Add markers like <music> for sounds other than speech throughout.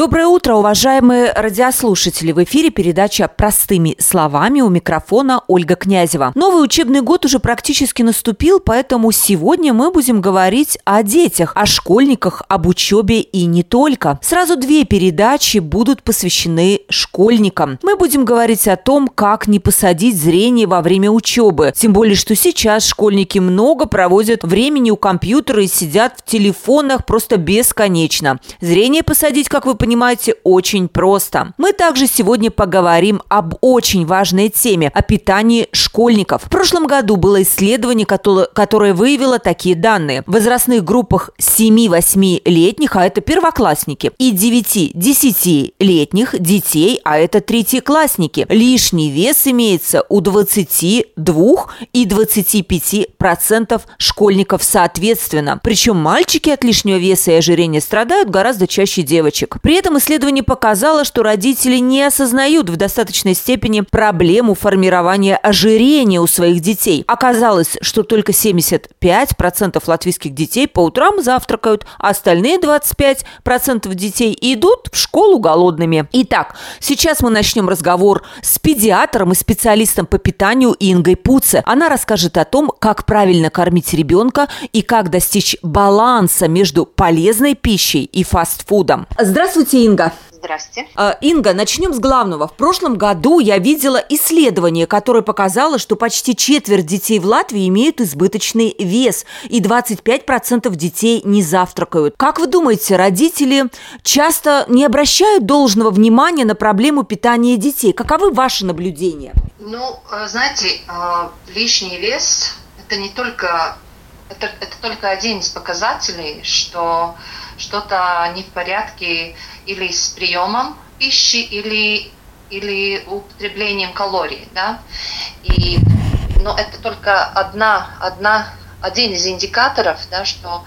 Доброе утро, уважаемые радиослушатели! В эфире передача «Простыми словами» у микрофона Ольга Князева. Новый учебный год уже практически наступил, поэтому сегодня мы будем говорить о детях, о школьниках, об учебе и не только. Сразу две передачи будут посвящены школьникам. Мы будем говорить о том, как не посадить зрение во время учебы. Тем более, что сейчас школьники много проводят времени у компьютера и сидят в телефонах просто бесконечно. Зрение посадить, как вы понимаете, очень просто. Мы также сегодня поговорим об очень важной теме – о питании школьников. В прошлом году было исследование, которое выявило такие данные. В возрастных группах 7-8-летних, а это первоклассники, и 9-10-летних детей, а это третьеклассники, лишний вес имеется у 22 и 25 процентов школьников соответственно. Причем мальчики от лишнего веса и ожирения страдают гораздо чаще девочек. При этом исследование показало, что родители не осознают в достаточной степени проблему формирования ожирения у своих детей. Оказалось, что только 75% латвийских детей по утрам завтракают, а остальные 25% детей идут в школу голодными. Итак, сейчас мы начнем разговор с педиатром и специалистом по питанию Ингой Пуце. Она расскажет о том, как правильно кормить ребенка и как достичь баланса между полезной пищей и фастфудом. Здравствуйте, Здравствуйте, Инга. Здравствуйте. А, Инга, начнем с главного. В прошлом году я видела исследование, которое показало, что почти четверть детей в Латвии имеют избыточный вес, и 25% детей не завтракают. Как вы думаете, родители часто не обращают должного внимания на проблему питания детей? Каковы ваши наблюдения? Ну, э, знаете, э, лишний вес – это не только это, это только один из показателей, что что-то не в порядке или с приемом пищи, или, или употреблением калорий. Да? И, но это только одна, одна, один из индикаторов, да, что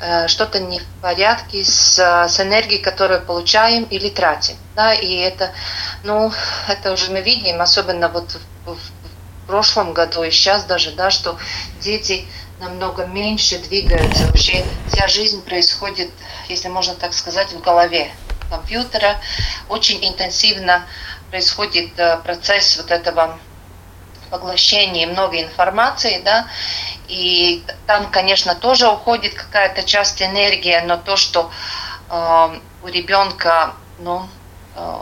э, что-то не в порядке с, с энергией, которую получаем или тратим. Да? И это, ну, это уже мы видим, особенно вот в, в, прошлом году и сейчас даже, да, что дети намного меньше двигаются. Вообще вся жизнь происходит, если можно так сказать, в голове компьютера. Очень интенсивно происходит э, процесс вот этого поглощения много информации, да, и там, конечно, тоже уходит какая-то часть энергии, но то, что э, у ребенка, ну, э,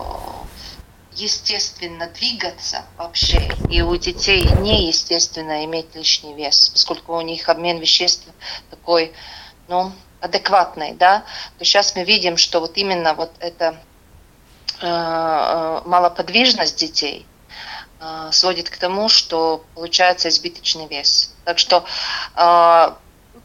естественно двигаться вообще, и у детей неестественно иметь лишний вес, поскольку у них обмен веществ такой, ну, адекватный, да, то сейчас мы видим, что вот именно вот эта э, э малоподвижность детей э, сводит к тому, что получается избыточный вес. Так что э,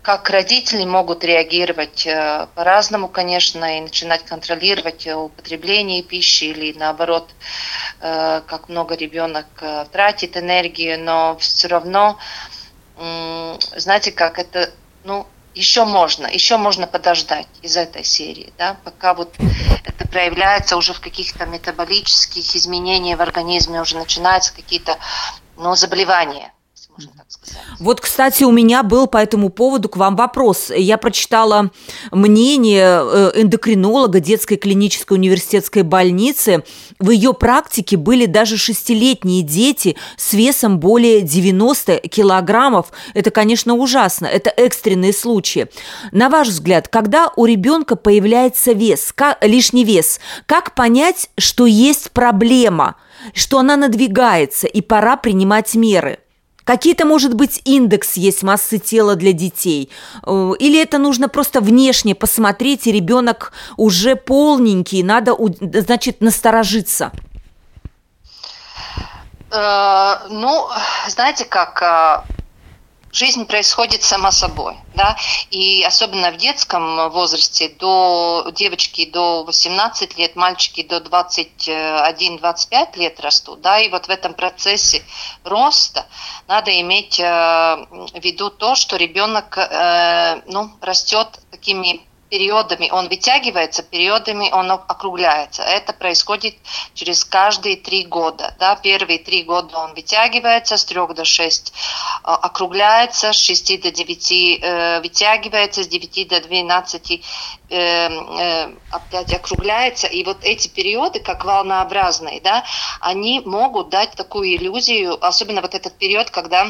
как родители могут реагировать э, по-разному, конечно, и начинать контролировать употребление пищи или наоборот, э, как много ребенок э, тратит энергии, но все равно, знаете, как это, ну, еще можно, еще можно подождать из этой серии, да, пока вот это проявляется уже в каких-то метаболических изменениях в организме, уже начинаются какие-то, ну, заболевания можно так сказать. Вот, кстати, у меня был по этому поводу к вам вопрос. Я прочитала мнение э, эндокринолога детской клинической университетской больницы. В ее практике были даже шестилетние дети с весом более 90 килограммов. Это, конечно, ужасно. Это экстренные случаи. На ваш взгляд, когда у ребенка появляется вес, лишний вес, как понять, что есть проблема, что она надвигается и пора принимать меры? Какие-то, может быть, индекс есть массы тела для детей? Э, или это нужно просто внешне посмотреть, и ребенок уже полненький, надо, значит, насторожиться? Э, ну, знаете как, э, жизнь происходит сама собой, да, и особенно в детском возрасте, до девочки до 18 лет, мальчики до 21-25 лет растут, да, и вот в этом процессе роста надо иметь э, в виду то, что ребенок, э, ну, растет такими периодами он вытягивается, периодами он округляется. Это происходит через каждые три года. Да? Первые три года он вытягивается, с трех до шесть э, округляется, с шести до девяти э, вытягивается, с девяти до двенадцати э, э, опять округляется. И вот эти периоды, как волнообразные, да, они могут дать такую иллюзию, особенно вот этот период, когда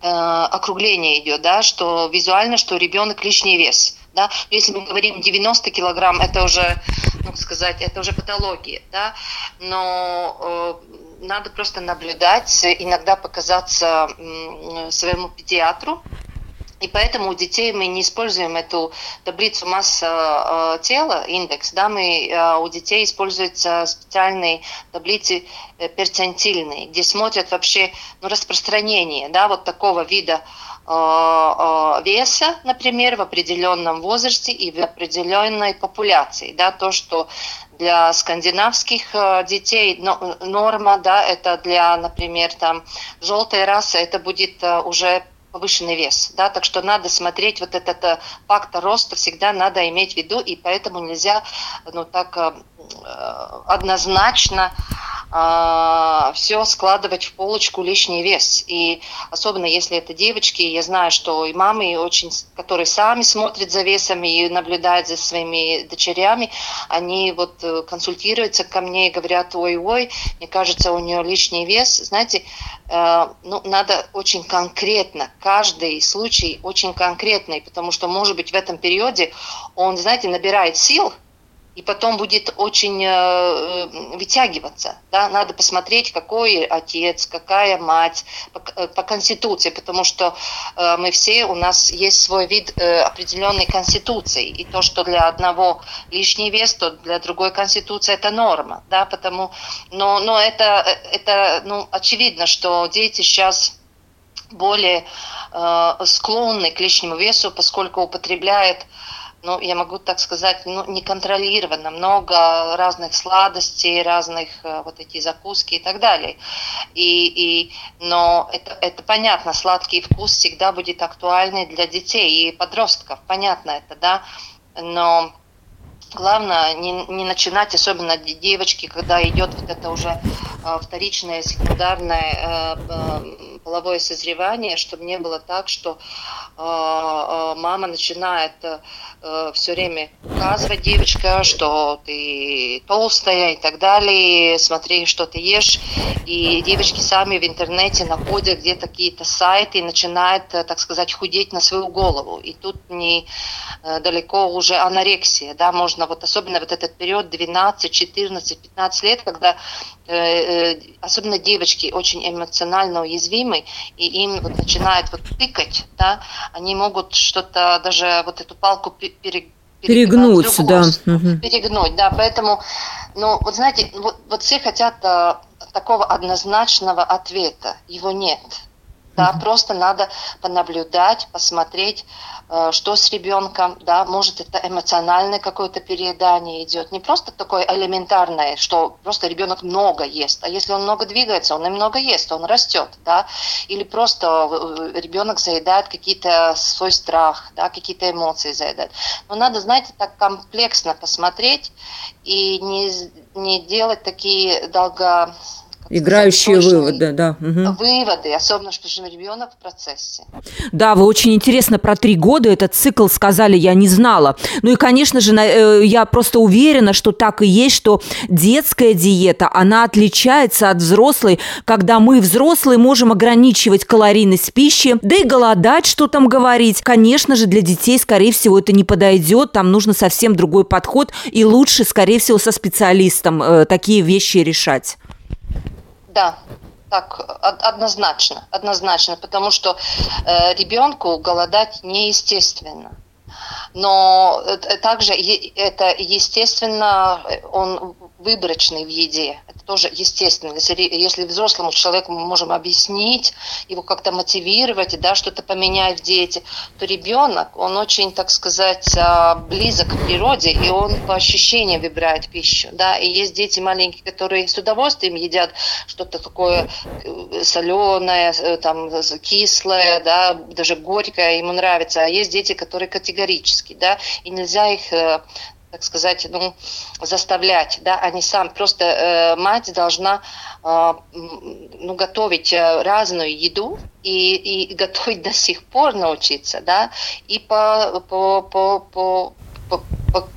э, округление идет, да, что визуально, что ребенок лишний вес да, если мы говорим 90 килограмм, это уже, ну сказать, это уже патология, да, но э, надо просто наблюдать, иногда показаться э, своему педиатру, и поэтому у детей мы не используем эту таблицу масса э, тела, индекс, да, мы, э, у детей используются специальные таблицы э, перцентильные, где смотрят вообще ну, распространение, да, вот такого вида э, веса, например, в определенном возрасте и в определенной популяции. Да, то, что для скандинавских э, детей норма, да, это для, например, там, желтой расы, это будет уже повышенный вес, да, так что надо смотреть вот этот фактор роста всегда надо иметь в виду, и поэтому нельзя, ну, так однозначно а, все складывать в полочку лишний вес. И особенно если это девочки, я знаю, что и мамы, очень, которые сами смотрят за весом и наблюдают за своими дочерями, они вот э, консультируются ко мне и говорят, ой-ой, мне кажется, у нее лишний вес. Знаете, э, ну, надо очень конкретно, каждый случай очень конкретный, потому что, может быть, в этом периоде он, знаете, набирает сил, и потом будет очень э, э, вытягиваться. Да? Надо посмотреть, какой отец, какая мать по, э, по конституции, потому что э, мы все, у нас есть свой вид э, определенной конституции, и то, что для одного лишний вес, то для другой конституции это норма. Да? Потому, но но это, это ну, очевидно, что дети сейчас более э, склонны к лишнему весу, поскольку употребляют ну, я могу так сказать, ну, неконтролированно, много разных сладостей, разных э, вот эти закуски и так далее. И, и, но это, это понятно, сладкий вкус всегда будет актуальный для детей и подростков, понятно это, да, но главное не, не начинать, особенно девочки, когда идет вот это уже вторичное, секундарное э, половое созревание, чтобы не было так, что мама начинает э, все время указывать девочка, что ты толстая и так далее, смотри, что ты ешь. И девочки сами в интернете находят где-то какие-то сайты и начинают, э, так сказать, худеть на свою голову. И тут не далеко уже анорексия, да, можно вот особенно вот этот период 12, 14, 15 лет, когда особенно девочки очень эмоционально уязвимы, и им вот начинает вот тыкать, да, они могут что-то, даже вот эту палку пере, перегнуть, да. Перегнуть, да. Поэтому, ну, вот знаете, вот, вот все хотят а, такого однозначного ответа. Его нет. Да, угу. просто надо понаблюдать, посмотреть, Э, что с ребенком, да, может это эмоциональное какое-то переедание идет, не просто такое элементарное, что просто ребенок много ест, а если он много двигается, он и много ест, он растет, да, или просто э, ребенок заедает какие-то свой страх, да, какие-то эмоции заедает. Но надо, знаете, так комплексно посмотреть и не, не делать такие долго Играющие выводы, да. Угу. Выводы, особенно, что же ребенок в процессе. Да, вы очень интересно про три года этот цикл сказали, я не знала. Ну и, конечно же, э, я просто уверена, что так и есть, что детская диета, она отличается от взрослой, когда мы, взрослые, можем ограничивать калорийность пищи, да и голодать, что там говорить. Конечно же, для детей, скорее всего, это не подойдет, там нужно совсем другой подход, и лучше, скорее всего, со специалистом э, такие вещи решать. Да, так, однозначно, однозначно, потому что э, ребенку голодать неестественно. Но э, также это естественно, он выборочный в еде. Это тоже естественно. Если, если взрослому человеку мы можем объяснить, его как-то мотивировать, да, что-то поменять в диете, то ребенок, он очень, так сказать, а, близок к природе, и он по ощущениям выбирает пищу. Да. И есть дети маленькие, которые с удовольствием едят что-то такое э, соленое, э, там, кислое, да, даже горькое, ему нравится. А есть дети, которые категорически да, и нельзя их так сказать, ну, заставлять, да, они сам. Просто э, мать должна э, ну, готовить э, разную еду и, и <laughs> готовить до сих пор научиться, да, и по, по, по, по, по, по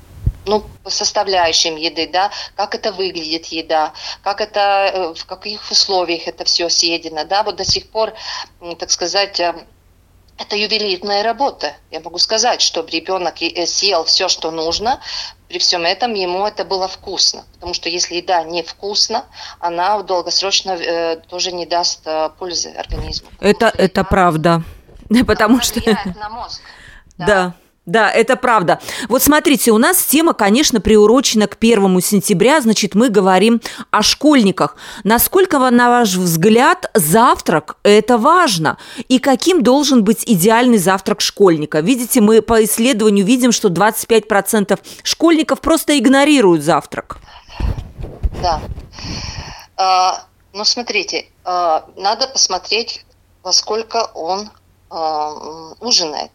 ну, по составляющим еды, да, как это выглядит еда, как это, э, в каких условиях это все съедено, да, вот до сих пор, так сказать, э, это ювелирная работа. Я могу сказать, чтобы ребенок э, съел все, что нужно, при всем этом ему это было вкусно. Потому что если еда не вкусна, она долгосрочно э, тоже не даст э, пользы организму. Это, это правда. <laughs> Потому что... на мозг. <laughs> Да. да. Да, это правда. Вот смотрите, у нас тема, конечно, приурочена к первому сентября, значит, мы говорим о школьниках. Насколько, на ваш взгляд, завтрак – это важно? И каким должен быть идеальный завтрак школьника? Видите, мы по исследованию видим, что 25% школьников просто игнорируют завтрак. Да. А, ну, смотрите, а, надо посмотреть, во сколько он а, ужинает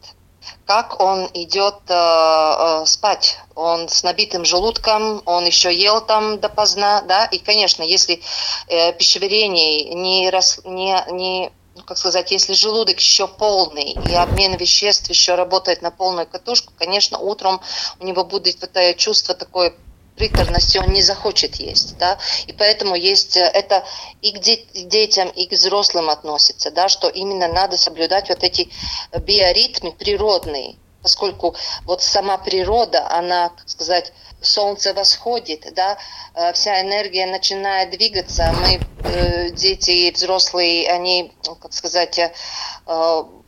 как он идет э, э, спать. Он с набитым желудком, он еще ел там допоздна, да, и, конечно, если э, пищеварение не, рас, не, не ну, как сказать, если желудок еще полный и обмен веществ еще работает на полную катушку, конечно, утром у него будет это чувство такое приторности он не захочет есть, да, и поэтому есть э, это и к детям, и к взрослым относится, да, что именно надо соблюдать вот эти биоритмы природные, поскольку вот сама природа, она, как сказать, солнце восходит, да, э, вся энергия начинает двигаться, мы, э, дети и взрослые, они, ну, как сказать,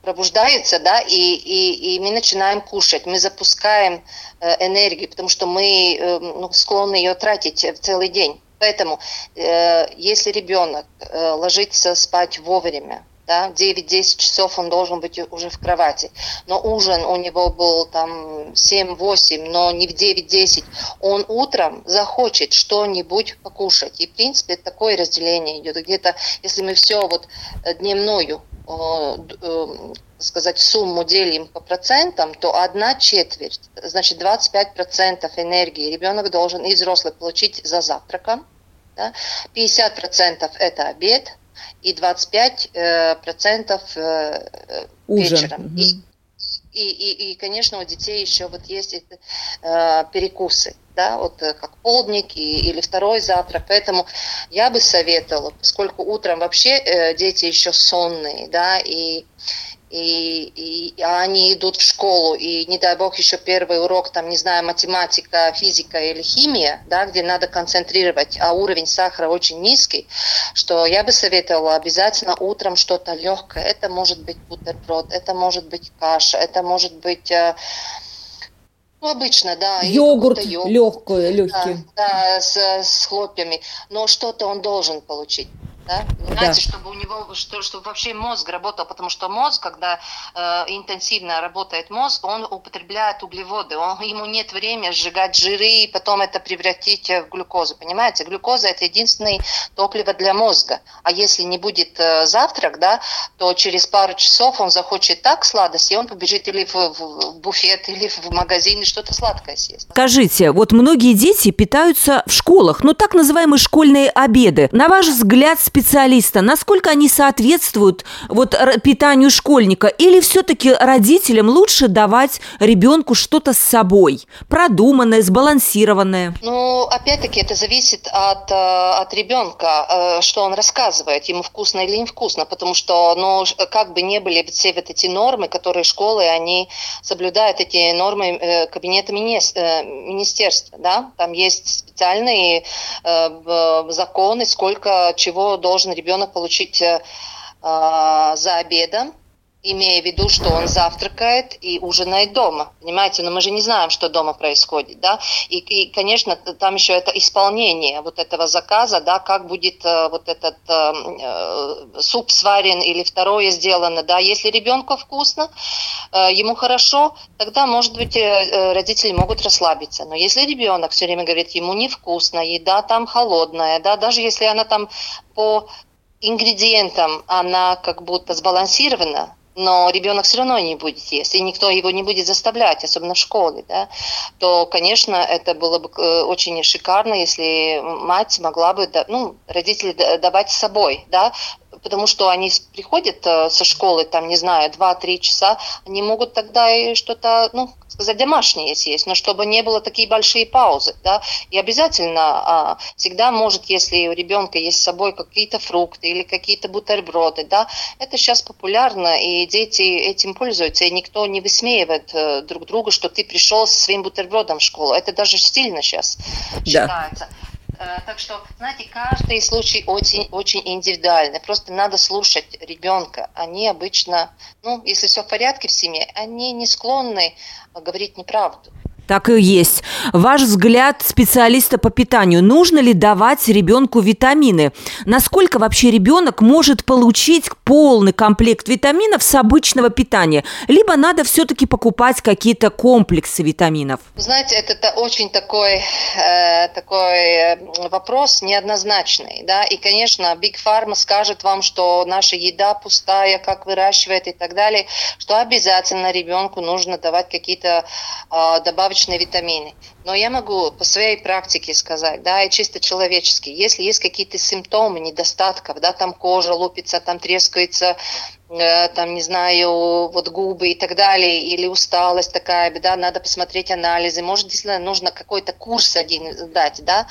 пробуждаются, да, и, и, и мы начинаем кушать, мы запускаем э, энергию, потому что мы э, ну, склонны ее тратить целый день. Поэтому, э, если ребенок э, ложится спать вовремя, да, 9-10 часов он должен быть уже в кровати. Но ужин у него был там 7-8, но не в 9-10. Он утром захочет что-нибудь покушать. И, в принципе, такое разделение идет. Где-то, если мы все вот э, дневную Э, э, сказать, сумму делим по процентам, то одна четверть, значит 25 процентов энергии ребенок должен и взрослый получить за завтраком, да? 50 процентов это обед и 25 э, процентов вечером. Угу. И, и, и, и, конечно, у детей еще вот есть э, перекусы да, вот э, как полдник и, или второй завтрак. Поэтому я бы советовала, поскольку утром вообще э, дети еще сонные, да, и, и, и они идут в школу, и не дай бог еще первый урок, там, не знаю, математика, физика или химия, да, где надо концентрировать, а уровень сахара очень низкий, что я бы советовала обязательно утром что-то легкое. Это может быть бутерброд, это может быть каша, это может быть... Э, ну, обычно, да. Йогурт, йогурт легкий, легкий. Да, да с, с хлопьями. Но что-то он должен получить. Да? Понимаете, да. чтобы у него, что, чтобы вообще мозг работал, потому что мозг, когда э, интенсивно работает мозг, он употребляет углеводы, он, ему нет времени сжигать жиры и потом это превратить в глюкозу, понимаете? Глюкоза это единственное топливо для мозга, а если не будет э, завтрак, да, то через пару часов он захочет так сладости, и он побежит или в, в, в буфет, или в магазин, и что-то сладкое съест. Скажите, вот многие дети питаются в школах, ну так называемые школьные обеды. На ваш взгляд, специалиста, насколько они соответствуют вот питанию школьника, или все-таки родителям лучше давать ребенку что-то с собой, продуманное, сбалансированное? Ну, опять-таки, это зависит от, э, от ребенка, э, что он рассказывает, ему вкусно или невкусно, потому что, ну, как бы не были все вот эти нормы, которые школы, они соблюдают эти нормы э, кабинета министерства, да, там есть специальные законы, сколько чего должен ребенок получить э, а, за обедом, имея в виду, что он завтракает и ужинает дома. Понимаете, но мы же не знаем, что дома происходит, да. И, и конечно, там еще это исполнение вот этого заказа, да, как будет э, вот этот э, э, суп сварен или второе сделано, да. Если ребенку вкусно, э, ему хорошо, тогда, может быть, э, родители могут расслабиться. Но если ребенок все время говорит, ему невкусно, еда там холодная, да, даже если она там по ингредиентам она как будто сбалансирована, но ребенок все равно не будет есть, и никто его не будет заставлять, особенно в школе, да, то, конечно, это было бы э, очень шикарно, если мать могла бы, ну, родители давать с собой, да, потому что они приходят э, со школы, там, не знаю, 2-3 часа, они могут тогда и что-то, ну, сказать, домашнее съесть, но чтобы не было такие большие паузы, да, и обязательно а, всегда может, если у ребенка есть с собой какие-то фрукты или какие-то бутерброды, да, это сейчас популярно, и дети этим пользуются, и никто не высмеивает э, друг друга, что ты пришел со своим бутербродом в школу, это даже стильно сейчас да. считается. Э, так что, знаете, каждый случай очень, очень индивидуальный. Просто надо слушать ребенка. Они обычно, ну, если все в порядке в семье, они не склонны говорить неправду. Так и есть. Ваш взгляд специалиста по питанию. Нужно ли давать ребенку витамины? Насколько вообще ребенок может получить полный комплект витаминов с обычного питания? Либо надо все-таки покупать какие-то комплексы витаминов? Знаете, это очень такой, э, такой э, вопрос неоднозначный. Да? И, конечно, Big Pharma скажет вам, что наша еда пустая, как выращивает и так далее, что обязательно ребенку нужно давать какие-то э, добавки добавочные витамины. Но я могу по своей практике сказать, да, и чисто человечески, если есть какие-то симптомы недостатков, да, там кожа лупится, там трескается, э, там, не знаю, вот губы и так далее, или усталость такая, да, надо посмотреть анализы, может, действительно нужно какой-то курс один дать, да,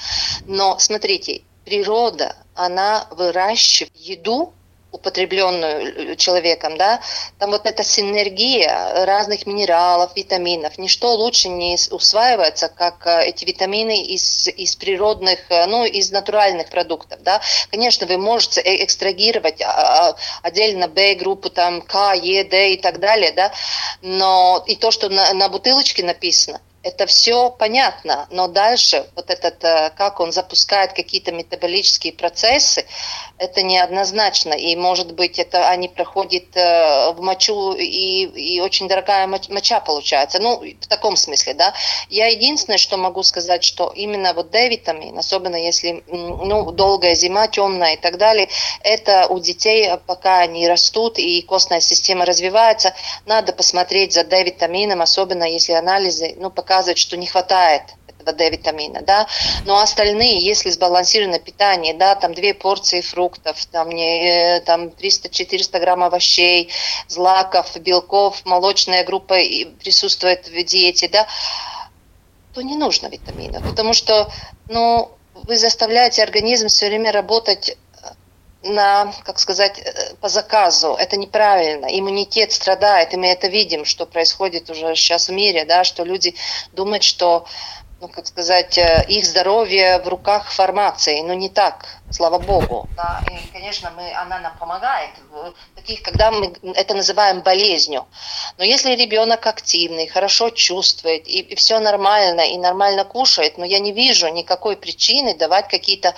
но смотрите, природа, она выращивает еду, употребленную человеком, да, там вот эта синергия разных минералов, витаминов, ничто лучше не усваивается, как э, эти витамины из, из природных, э, ну, из натуральных продуктов, да. Конечно, вы можете э, экстрагировать а, а, отдельно B-группу, там, К, Е, Д и так далее, да, но и то, что на, на бутылочке написано – это все понятно, но дальше вот этот, э, как он запускает какие-то метаболические процессы, это неоднозначно, и может быть это они проходят э, в мочу, и, и очень дорогая моча получается, ну, в таком смысле, да. Я единственное, что могу сказать, что именно вот D-витамин, особенно если, ну, долгая зима, темная и так далее, это у детей, пока они растут и костная система развивается, надо посмотреть за D-витамином, особенно если анализы, ну, пока показывает, что не хватает этого D-витамина, да, но остальные, если сбалансированное питание, да, там две порции фруктов, там, не, э, там 300-400 грамм овощей, злаков, белков, молочная группа присутствует в диете, да, то не нужно витаминов, потому что, ну, вы заставляете организм все время работать на, как сказать, э, по заказу. Это неправильно. Иммунитет страдает, и мы это видим, что происходит уже сейчас в мире, да, что люди думают, что ну, как сказать, э, их здоровье в руках формации, но не так, слава богу. Да, и, конечно, мы, она нам помогает, в таких, когда мы это называем болезнью. Но если ребенок активный, хорошо чувствует, и, и все нормально, и нормально кушает, но я не вижу никакой причины давать какие-то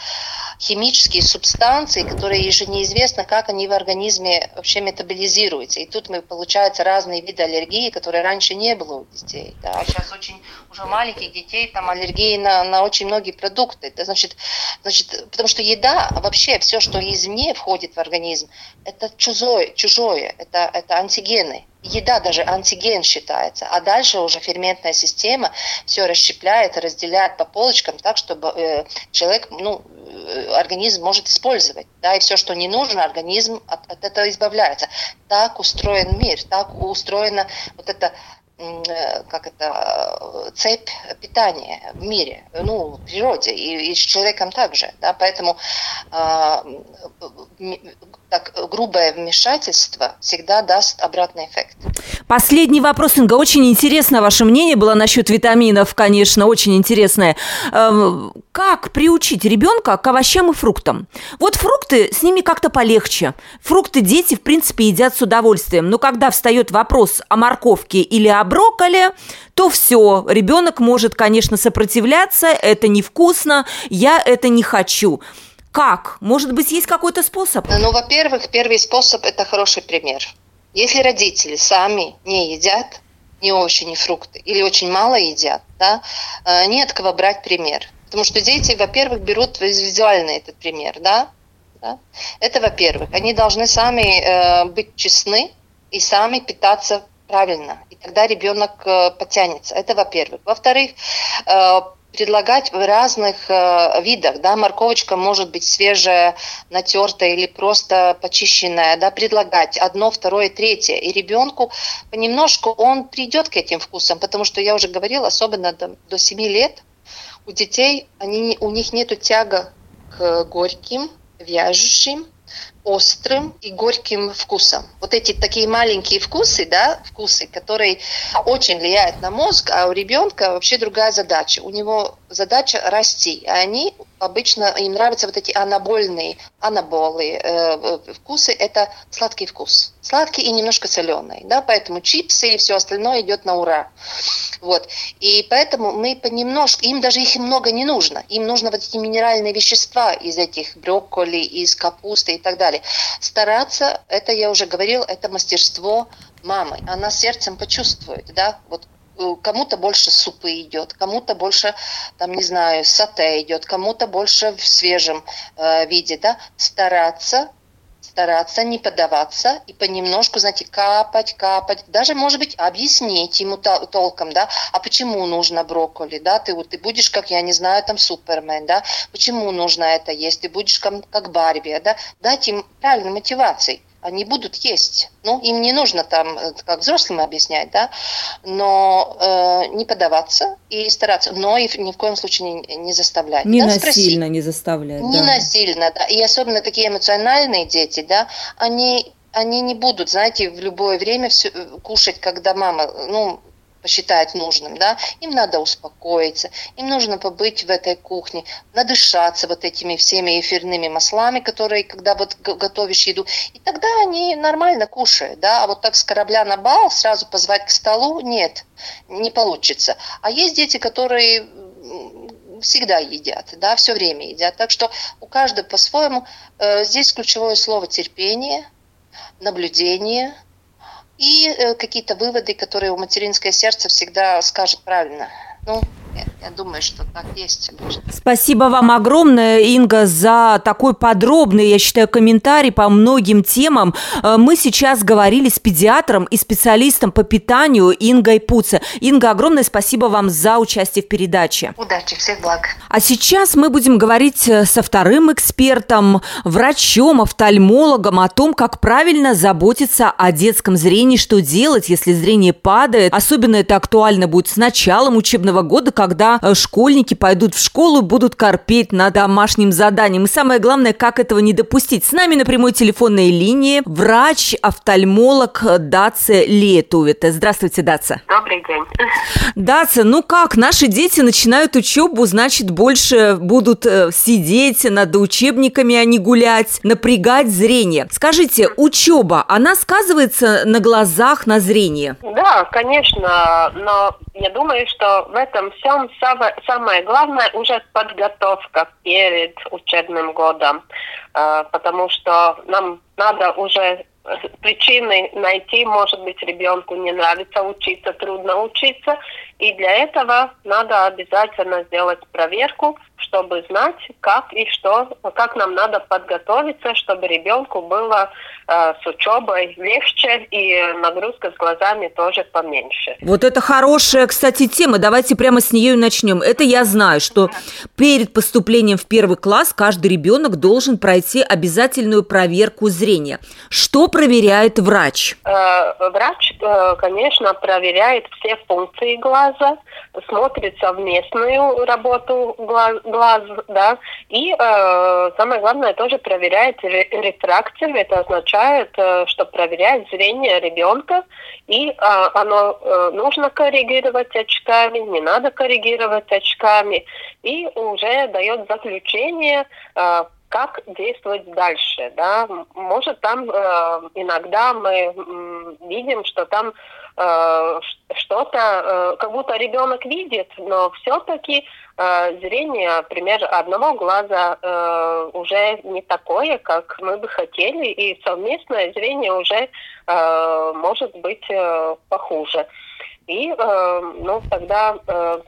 химические субстанции, которые еще неизвестно, как они в организме вообще метаболизируются. И тут мы, получается, разные виды аллергии, которые раньше не было у детей. Да. А сейчас очень уже маленьких детей там аллергии на, на очень многие продукты. Это значит, значит, потому что еда, вообще все, что извне входит в организм, это чужое, чужое это, это антигены еда даже антиген считается, а дальше уже ферментная система все расщепляет, разделяет по полочкам так, чтобы э, человек, ну, э, организм может использовать, да, и все, что не нужно, организм от, от этого избавляется. Так устроен мир, так устроена вот эта Э, как это, цепь питания в мире, ну, в природе, и, и с человеком также, да, поэтому э, так грубое вмешательство всегда даст обратный эффект. Последний вопрос, Инга. Очень интересно ваше мнение было насчет витаминов, конечно, очень интересное. Эм, как приучить ребенка к овощам и фруктам? Вот фрукты, с ними как-то полегче. Фрукты дети, в принципе, едят с удовольствием. Но когда встает вопрос о морковке или о брокколи, то все, ребенок может, конечно, сопротивляться, это невкусно, я это не хочу. Как? Может быть, есть какой-то способ? Ну, во-первых, первый способ – это хороший пример. Если родители сами не едят ни овощи, ни фрукты, или очень мало едят, да, э, не от кого брать пример. Потому что дети, во-первых, берут визуально этот пример, да, да? Это во-первых. Они должны сами э, быть честны и сами питаться правильно. И тогда ребенок э, потянется. Это во-первых. Во-вторых, э, предлагать в разных э, видах, да, морковочка может быть свежая, натертая или просто почищенная, да, предлагать одно, второе, третье, и ребенку понемножку он придет к этим вкусам, потому что я уже говорила, особенно до, до 7 лет у детей, они, у них нет тяга к горьким, вяжущим, острым и горьким вкусом. Вот эти такие маленькие вкусы, да, вкусы, которые очень влияют на мозг, а у ребенка вообще другая задача. У него задача расти, а они обычно, им нравятся вот эти анабольные, анаболы э, вкусы, это сладкий вкус. Сладкий и немножко соленый, да, поэтому чипсы и все остальное идет на ура. Вот. И поэтому мы понемножку, им даже их много не нужно. Им нужно вот эти минеральные вещества из этих брокколи, из капусты и так далее. Стараться, это я уже говорил, это мастерство мамы. Она сердцем почувствует, да, вот Э, кому-то больше супы идет, кому-то больше, там, не знаю, сате идет, кому-то больше в свежем э, виде, да, стараться стараться не поддаваться и понемножку, знаете, капать, капать, даже, может быть, объяснить ему толком, да, а почему нужно брокколи, да, ты, ты будешь, как, я не знаю, там, Супермен, да, почему нужно это есть, ты будешь как, как Барби, да, дать им правильную мотивацию они будут есть. Ну, им не нужно там, э, как взрослым объяснять, да, но э, не поддаваться и стараться, но и ни в коем случае не, не заставлять. Не да, насильно спроси. не заставлять. Не да. насильно, да. И особенно такие эмоциональные дети, да, они они не будут, знаете, в любое время все э, кушать, когда мама, ну, посчитает нужным, да, им надо успокоиться, им нужно побыть в этой кухне, надышаться вот этими всеми эфирными маслами, которые, когда вот готовишь еду, и тогда они нормально кушают, да, а вот так с корабля на бал сразу позвать к столу, нет, не получится. А есть дети, которые всегда едят, да, все время едят. Так что у каждого по-своему. Э, здесь ключевое слово терпение, наблюдение, и э, какие-то выводы, которые у материнское сердце всегда скажет правильно. Ну, я думаю, что так есть. Спасибо вам огромное, Инга, за такой подробный, я считаю, комментарий по многим темам. Э, мы сейчас говорили с педиатром и специалистом по питанию Ингой Пуце. Инга, огромное спасибо вам за участие в передаче. Удачи, всех благ. А сейчас мы будем говорить э, со вторым экспертом, врачом, офтальмологом о том, как правильно заботиться о детском зрении, что делать, если зрение падает. Особенно это актуально будет с началом учебного года, когда э, школьники пойдут в школу будут корпеть над домашним заданием. И самое главное, как этого не допустить. С нами на прямой телефонной линии врач-офтальмолог Даца Летувита. Здравствуйте, Даца. Добрый день. Даца, ну как, наши дети начинают учебу, значит, больше будут э, сидеть над учебниками, а не гулять, напрягать зрение. Скажите, учеба, она сказывается на глазах, на зрении? Да, конечно, но я думаю, что в этом всем самое главное уже подготовка перед учебным годом, э, потому что нам надо уже причины найти, может быть, ребенку не нравится учиться, трудно учиться, и для этого надо обязательно сделать проверку, чтобы знать, как и что, как нам надо подготовиться, чтобы ребенку было э, с учебой легче и нагрузка с глазами тоже поменьше. Вот это хорошая, кстати, тема. Давайте прямо с нее и начнем. Это я знаю, что перед поступлением в первый класс каждый ребенок должен пройти обязательную проверку зрения. Что проверяет врач? Э, врач, э, конечно, проверяет все функции глаза глаза, смотрит совместную работу глаз, глаз да, и э, самое главное тоже проверяет рефракцию, это означает, э, что проверяет зрение ребенка, и э, оно э, нужно коррегировать очками, не надо коррегировать очками, и уже дает заключение, э, как действовать дальше, да, может там э, иногда мы э, видим, что там что-то, э, как будто ребенок видит, но все-таки э, зрение, например, одного глаза уже не такое, как мы бы хотели, и совместное зрение уже может быть похуже. И ну, тогда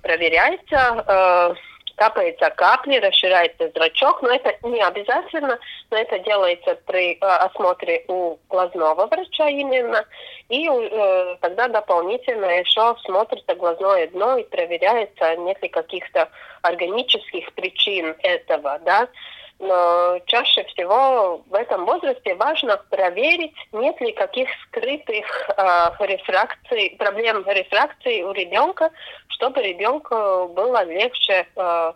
проверяется капается капли, расширяется зрачок, но это не обязательно, но это делается при осмотре у глазного врача именно, и э, тогда дополнительно еще смотрится глазное дно и проверяется, нет ли каких-то органических причин этого, да, но чаще всего в этом возрасте важно проверить, нет ли каких скрытых э, рефракций, проблем рефракции у ребенка, чтобы ребенку было легче э,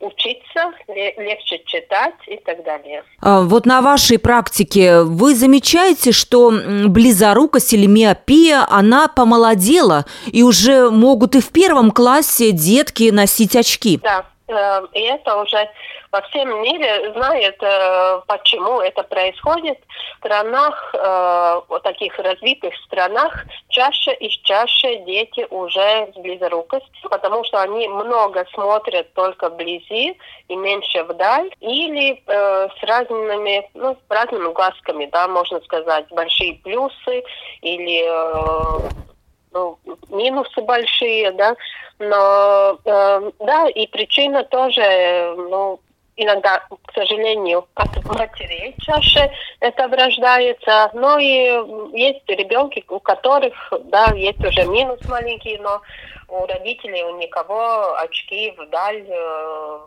учиться, легче читать и так далее. А, вот на вашей практике вы замечаете, что близорукость или миопия, она помолодела, и уже могут и в первом классе детки носить очки? Да, э, и это уже во всем мире знает, э, почему это происходит. В странах, э, вот таких развитых странах, чаще и чаще дети уже с близорукостью, потому что они много смотрят только вблизи и меньше вдаль, или э, с разными, ну, разными глазками, да, можно сказать, большие плюсы или э, минусы большие, да, но э, да, и причина тоже, ну, иногда, к сожалению, от матерей чаще это врождается. Но и есть ребенки, у которых, да, есть уже минус маленький, но у родителей, у никого очки вдаль э,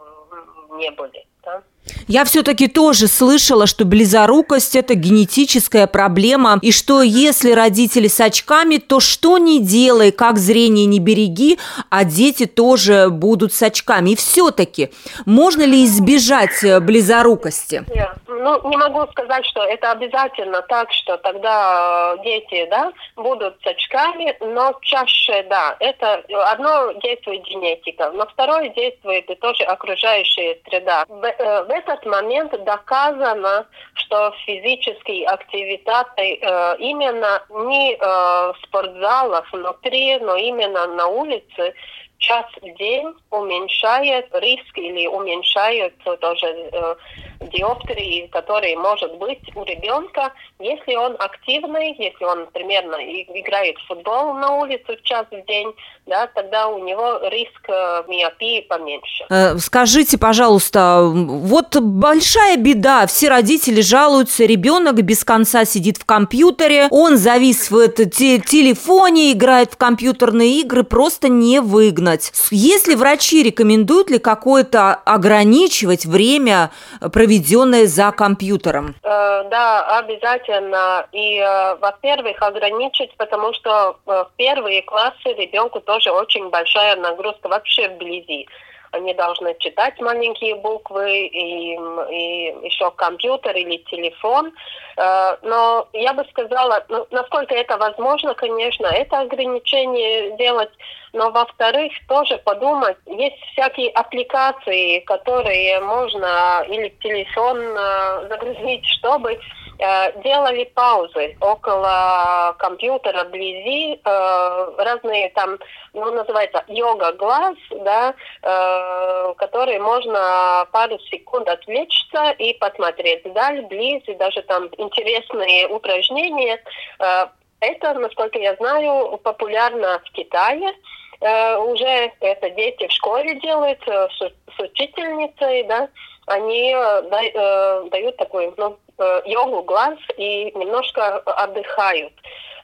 не были. Да? Я все-таки тоже слышала, что близорукость – это генетическая проблема, и что если родители с очками, то что не делай, как зрение не береги, а дети тоже будут с очками. И все-таки, можно ли избежать э, близорукости? Нет, ну, не могу сказать, что это обязательно так, что тогда э, дети, да, будут с очками, но чаще, да, это одно действует генетика, но второе действует и тоже окружающая среда. В, э, в этот момент доказано, что физические активитаты э, именно не э, в спортзалах внутри, но именно на улице час в день уменьшает риск или уменьшает тоже э, диоптрии, которые может быть у ребенка, если он активный, если он примерно играет в футбол на улице час в день, да, тогда у него риск э, миопии поменьше. Э, скажите, пожалуйста, вот большая беда, все родители жалуются, ребенок без конца сидит в компьютере, он завис в телефоне, играет в компьютерные игры, просто не выгнать. Если врачи рекомендуют ли какое-то ограничивать время проведения проведенное за компьютером? Э, да, обязательно. И, э, во-первых, ограничить, потому что э, в первые классы ребенку тоже очень большая нагрузка вообще вблизи они должны читать маленькие буквы и, и еще компьютер или телефон. Э, но я бы сказала, ну, насколько это возможно, конечно, это ограничение делать. Но, во-вторых, тоже подумать, есть всякие аппликации, которые можно или телефон э, загрузить, чтобы делали паузы около компьютера вблизи, э, разные там, ну, называется йога-глаз, да, э, который можно пару секунд отвлечься и посмотреть вдаль, близ, и даже там интересные упражнения. Это, насколько я знаю, популярно в Китае. Уже это дети в школе делают с, с учительницей, да, они дают такой, ну, э, йогу глаз и немножко отдыхают.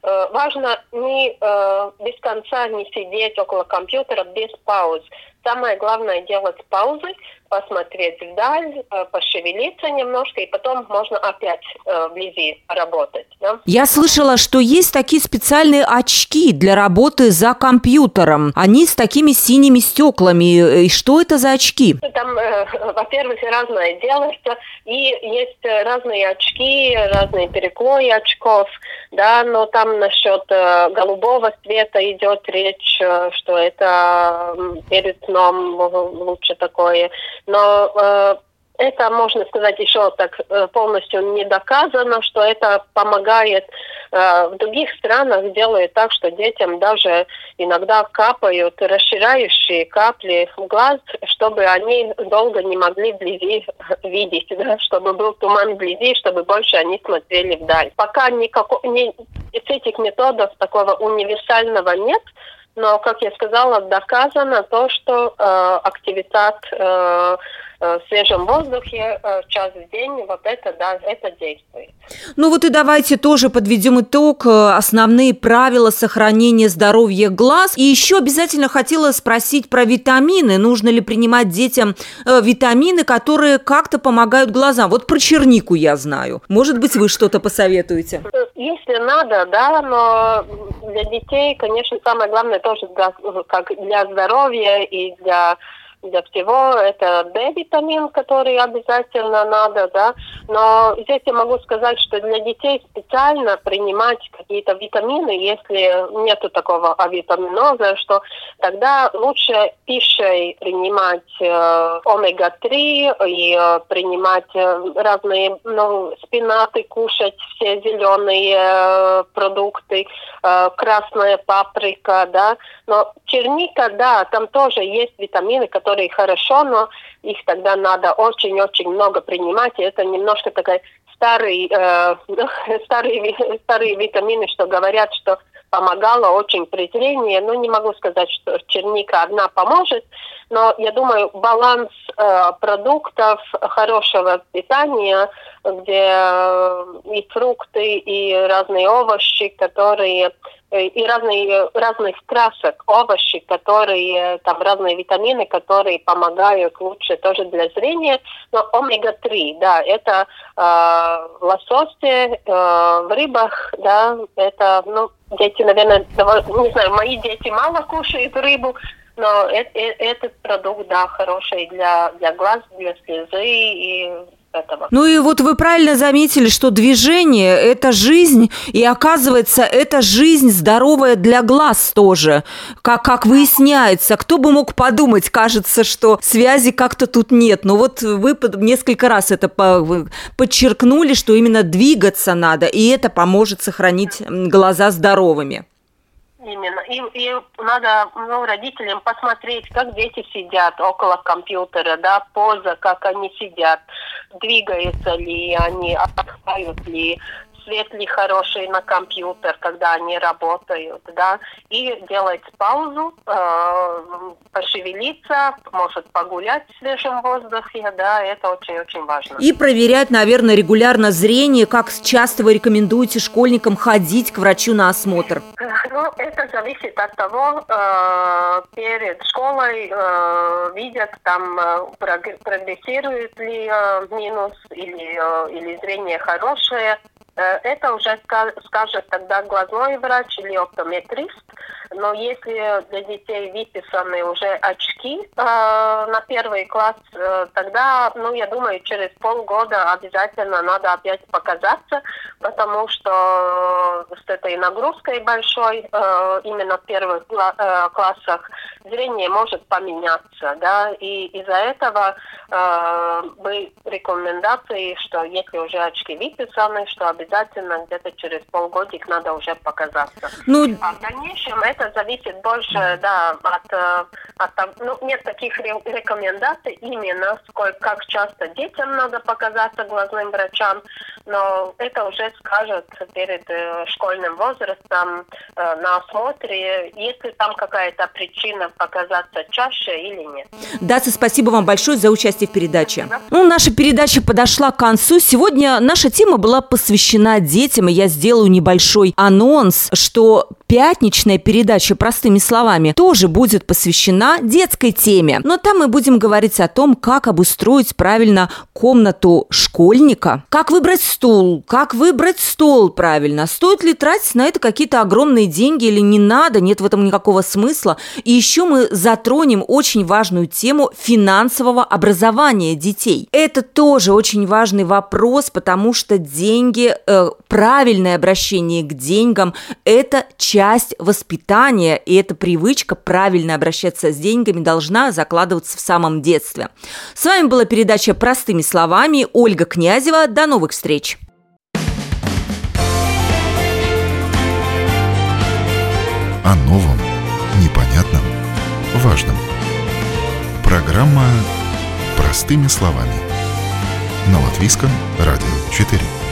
Э, важно не э, без конца не сидеть около компьютера без пауз. Самое главное делать паузы, посмотреть вдаль, э, пошевелиться немножко, и потом можно опять э, вблизи работать. Да? Я слышала, что есть такие специальные очки для работы за компьютером. Они с такими синими стеклами. И что это за очки? Там, э, <laughs> во-первых, разное делается, и есть разные очки, разные переклои очков, да, но там насчет э, голубого цвета идет речь, э, что это перед сном лучше такое но э, это, можно сказать, еще так э, полностью не доказано, что это помогает. Э, в других странах делают так, что детям даже иногда капают расширяющие капли в глаз, чтобы они долго не могли вблизи видеть, да, чтобы был туман вблизи, чтобы больше они смотрели вдаль. Пока никакого, ни, этих методов такого универсального нет, но, как я сказала, доказано то, что э, активитат э, Э, свежем воздухе э, час в день, вот это, да, это действует. Ну вот и давайте тоже подведем итог, э, основные правила сохранения здоровья глаз. И еще обязательно хотела спросить про витамины. Нужно ли принимать детям витамины, которые как-то помогают глазам? Вот про чернику я знаю. Может быть, вы что-то посоветуете? Если надо, да, но для детей, конечно, самое главное тоже для, как для здоровья и для для всего. Это D-витамин, который обязательно надо, да. Но здесь я могу сказать, что для детей специально принимать какие-то витамины, если нету такого авитаминоза, что тогда лучше пищей принимать э, омега-3 и э, принимать э, разные, ну, спинаты кушать, все зеленые э, продукты, э, красная паприка, да. Но черника, да, там тоже есть витамины, которые которые хорошо, но их тогда надо очень-очень много принимать, и это немножко такая старый, э, <laughs> старые, старые витамины, что говорят, что помогало очень при зрении. Ну, не могу сказать, что черника одна поможет, но я думаю, баланс э, продуктов хорошего питания, где э, и фрукты, и разные овощи, которые Э, и разные, разных красок, овощи, которые, там разные витамины, которые помогают лучше тоже для зрения. Но омега-3, да, это э, лососе, э, в рыбах, да, это, ну, дети, наверное, не знаю, мои дети мало кушают рыбу, но э, э, этот продукт, да, хороший для, для глаз, для слезы и этого. Ну и вот вы правильно заметили, что движение – это жизнь, и оказывается, это жизнь здоровая для глаз тоже, как, как выясняется. Кто бы мог подумать, кажется, что связи как-то тут нет. Но вот вы несколько раз это подчеркнули, что именно двигаться надо, и это поможет сохранить глаза здоровыми. Именно. И, и надо ну, родителям посмотреть, как дети сидят около компьютера, да, поза, как они сидят, двигаются ли они, отдыхают ли, свет ли хороший на компьютер, когда они работают, да, и делать паузу, э, пошевелиться, может погулять в свежем воздухе, да, это очень-очень важно. И проверять, наверное, регулярно зрение, как часто вы рекомендуете школьникам ходить к врачу на осмотр? Ну, это зависит от того, э, перед школой э, видят, там э, прогрессирует ли э, минус или, э, или зрение хорошее, это уже скажет тогда глазной врач или оптометрист. Но если для детей выписаны уже очки э, на первый класс, э, тогда, ну, я думаю, через полгода обязательно надо опять показаться, потому что с этой нагрузкой большой э, именно в первых э, классах зрение может поменяться, да, и из-за этого э, мы рекомендации, что если уже очки выписаны, что обязательно где-то через полгодик надо уже показаться. Ну... А в дальнейшем это зависит больше, да, от, э, от ну, нет таких рекомендаций именно, сколько, как часто детям надо показаться глазным врачам, но это уже скажет перед э, школьным возрастом э, на осмотре, если там какая-то причина показаться чаще или нет. Даса, спасибо вам большое за участие в передаче. Да. Ну, наша передача подошла к концу. Сегодня наша тема была посвящена детям, и я сделаю небольшой анонс, что пятничная передача «Простыми словами» тоже будет посвящена детской теме. Но там мы будем говорить о том, как обустроить правильно комнату школьника, как выбрать стул, как выбрать стол правильно, стоит ли тратить на это какие-то огромные деньги или не надо, нет в этом никакого смысла. И еще мы затронем очень важную тему финансового образования детей. Это тоже очень важный вопрос, потому что деньги, э, правильное обращение к деньгам – это часть воспитания, и эта привычка правильно обращаться с деньгами должна закладываться в самом детстве. С вами была передача «Простыми словами» Ольга Князева. До новых встреч! О новом, непонятном, важном. Программа «Простыми словами» на Латвийском радио 4.